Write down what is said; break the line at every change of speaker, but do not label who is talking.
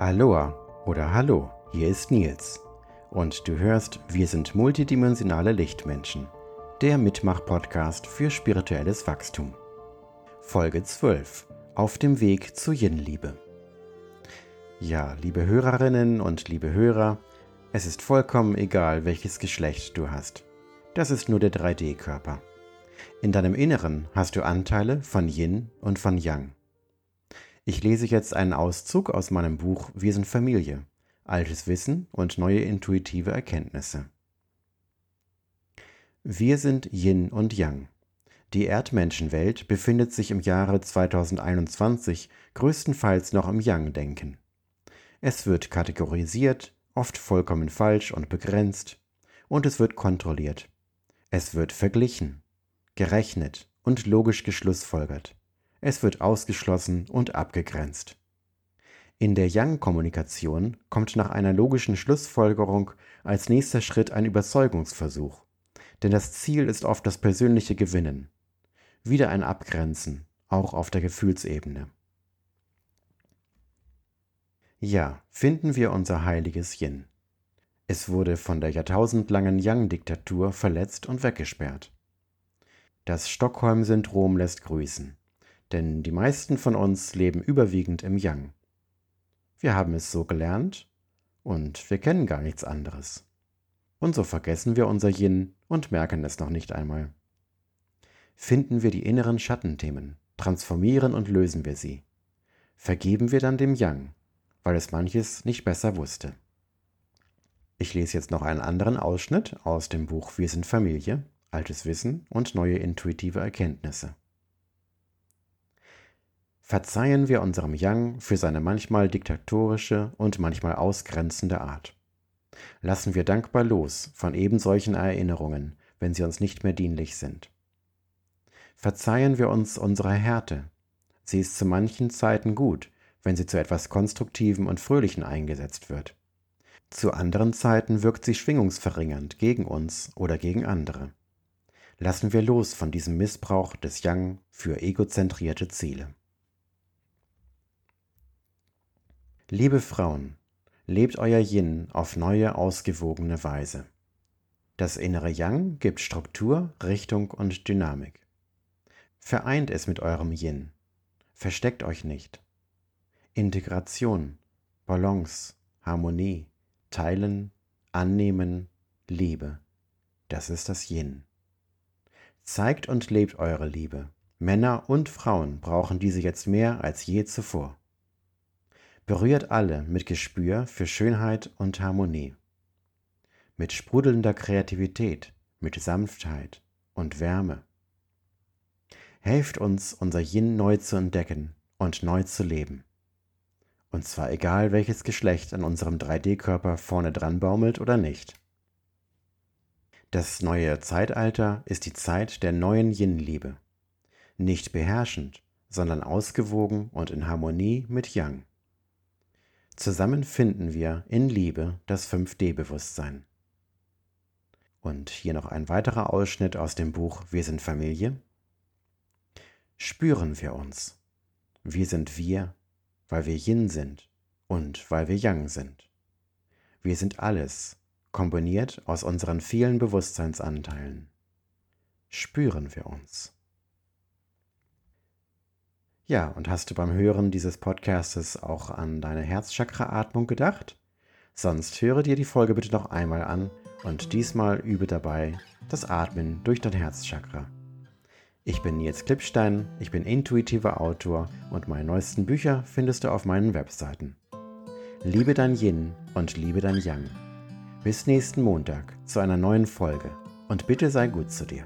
Aloha oder Hallo, hier ist Nils. Und du hörst Wir sind multidimensionale Lichtmenschen, der Mitmach-Podcast für spirituelles Wachstum. Folge 12 Auf dem Weg zu Yin-Liebe. Ja, liebe Hörerinnen und liebe Hörer, es ist vollkommen egal, welches Geschlecht du hast. Das ist nur der 3D-Körper. In deinem Inneren hast du Anteile von Yin und von Yang. Ich lese jetzt einen Auszug aus meinem Buch Wir sind Familie. Altes Wissen und neue intuitive Erkenntnisse. Wir sind Yin und Yang. Die Erdmenschenwelt befindet sich im Jahre 2021 größtenteils noch im Yang-Denken. Es wird kategorisiert, oft vollkommen falsch und begrenzt, und es wird kontrolliert. Es wird verglichen, gerechnet und logisch geschlussfolgert. Es wird ausgeschlossen und abgegrenzt. In der Yang-Kommunikation kommt nach einer logischen Schlussfolgerung als nächster Schritt ein Überzeugungsversuch, denn das Ziel ist oft das persönliche Gewinnen. Wieder ein Abgrenzen, auch auf der Gefühlsebene. Ja, finden wir unser heiliges Yin. Es wurde von der jahrtausendlangen Yang-Diktatur verletzt und weggesperrt. Das Stockholm-Syndrom lässt grüßen denn die meisten von uns leben überwiegend im Yang. Wir haben es so gelernt und wir kennen gar nichts anderes. Und so vergessen wir unser Yin und merken es noch nicht einmal. Finden wir die inneren Schattenthemen, transformieren und lösen wir sie. Vergeben wir dann dem Yang, weil es manches nicht besser wusste. Ich lese jetzt noch einen anderen Ausschnitt aus dem Buch Wir sind Familie, altes Wissen und neue intuitive Erkenntnisse. Verzeihen wir unserem Yang für seine manchmal diktatorische und manchmal ausgrenzende Art. Lassen wir dankbar los von ebensolchen Erinnerungen, wenn sie uns nicht mehr dienlich sind. Verzeihen wir uns unsere Härte. Sie ist zu manchen Zeiten gut, wenn sie zu etwas Konstruktivem und Fröhlichen eingesetzt wird. Zu anderen Zeiten wirkt sie schwingungsverringernd gegen uns oder gegen andere. Lassen wir los von diesem Missbrauch des Yang für egozentrierte Ziele. Liebe Frauen, lebt euer Yin auf neue, ausgewogene Weise. Das innere Yang gibt Struktur, Richtung und Dynamik. Vereint es mit eurem Yin. Versteckt euch nicht. Integration, Balance, Harmonie, Teilen, Annehmen, Liebe. Das ist das Yin. Zeigt und lebt eure Liebe. Männer und Frauen brauchen diese jetzt mehr als je zuvor berührt alle mit Gespür für Schönheit und Harmonie, mit sprudelnder Kreativität, mit Sanftheit und Wärme. Helft uns, unser Yin neu zu entdecken und neu zu leben. Und zwar egal, welches Geschlecht an unserem 3D-Körper vorne dran baumelt oder nicht. Das neue Zeitalter ist die Zeit der neuen Yin-Liebe. Nicht beherrschend, sondern ausgewogen und in Harmonie mit Yang. Zusammen finden wir in Liebe das 5D-Bewusstsein. Und hier noch ein weiterer Ausschnitt aus dem Buch Wir sind Familie. Spüren wir uns. Wir sind wir, weil wir Yin sind und weil wir Yang sind. Wir sind alles, kombiniert aus unseren vielen Bewusstseinsanteilen. Spüren wir uns. Ja, und hast du beim Hören dieses Podcastes auch an deine Herzchakra-Atmung gedacht? Sonst höre dir die Folge bitte noch einmal an und diesmal übe dabei das Atmen durch dein Herzchakra. Ich bin Nils Klippstein, ich bin intuitiver Autor und meine neuesten Bücher findest du auf meinen Webseiten. Liebe dein Yin und liebe dein Yang. Bis nächsten Montag zu einer neuen Folge und bitte sei gut zu dir.